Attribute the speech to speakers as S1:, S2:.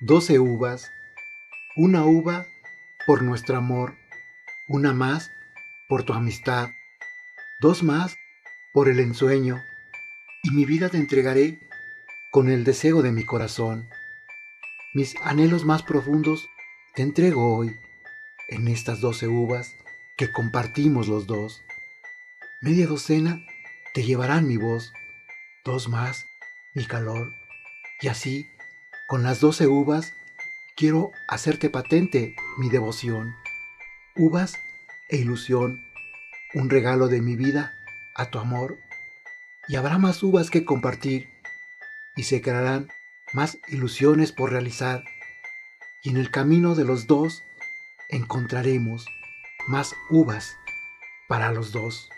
S1: doce uvas, una uva por nuestro amor, una más por tu amistad, dos más por el ensueño, y mi vida te entregaré con el deseo de mi corazón. Mis anhelos más profundos te entrego hoy en estas doce uvas que compartimos los dos. Media docena te llevarán mi voz, dos más mi calor, y así, con las doce uvas, quiero hacerte patente mi devoción. Uvas e ilusión, un regalo de mi vida a tu amor, y habrá más uvas que compartir, y se crearán más ilusiones por realizar, y en el camino de los dos encontraremos más uvas para los dos.